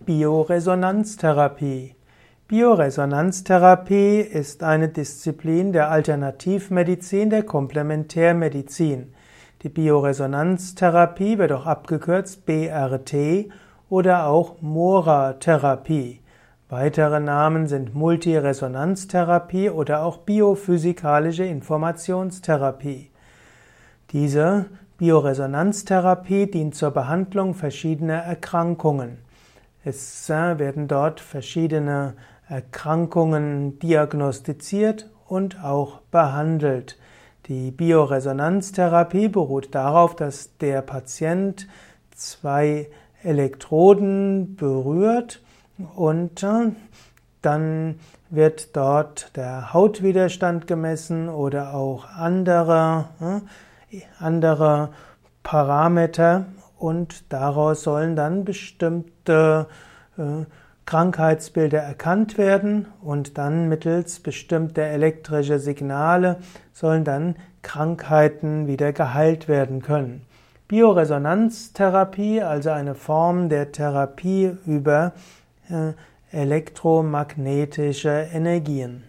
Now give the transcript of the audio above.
Bioresonanztherapie. Bioresonanztherapie ist eine Disziplin der Alternativmedizin, der Komplementärmedizin. Die Bioresonanztherapie wird auch abgekürzt BRT oder auch MORA-Therapie. Weitere Namen sind Multiresonanztherapie oder auch biophysikalische Informationstherapie. Diese Bioresonanztherapie dient zur Behandlung verschiedener Erkrankungen. Es werden dort verschiedene Erkrankungen diagnostiziert und auch behandelt. Die Bioresonanztherapie beruht darauf, dass der Patient zwei Elektroden berührt und äh, dann wird dort der Hautwiderstand gemessen oder auch andere, äh, andere Parameter und daraus sollen dann bestimmte äh, Krankheitsbilder erkannt werden und dann mittels bestimmter elektrischer Signale sollen dann Krankheiten wieder geheilt werden können. Bioresonanztherapie, also eine Form der Therapie über äh, elektromagnetische Energien.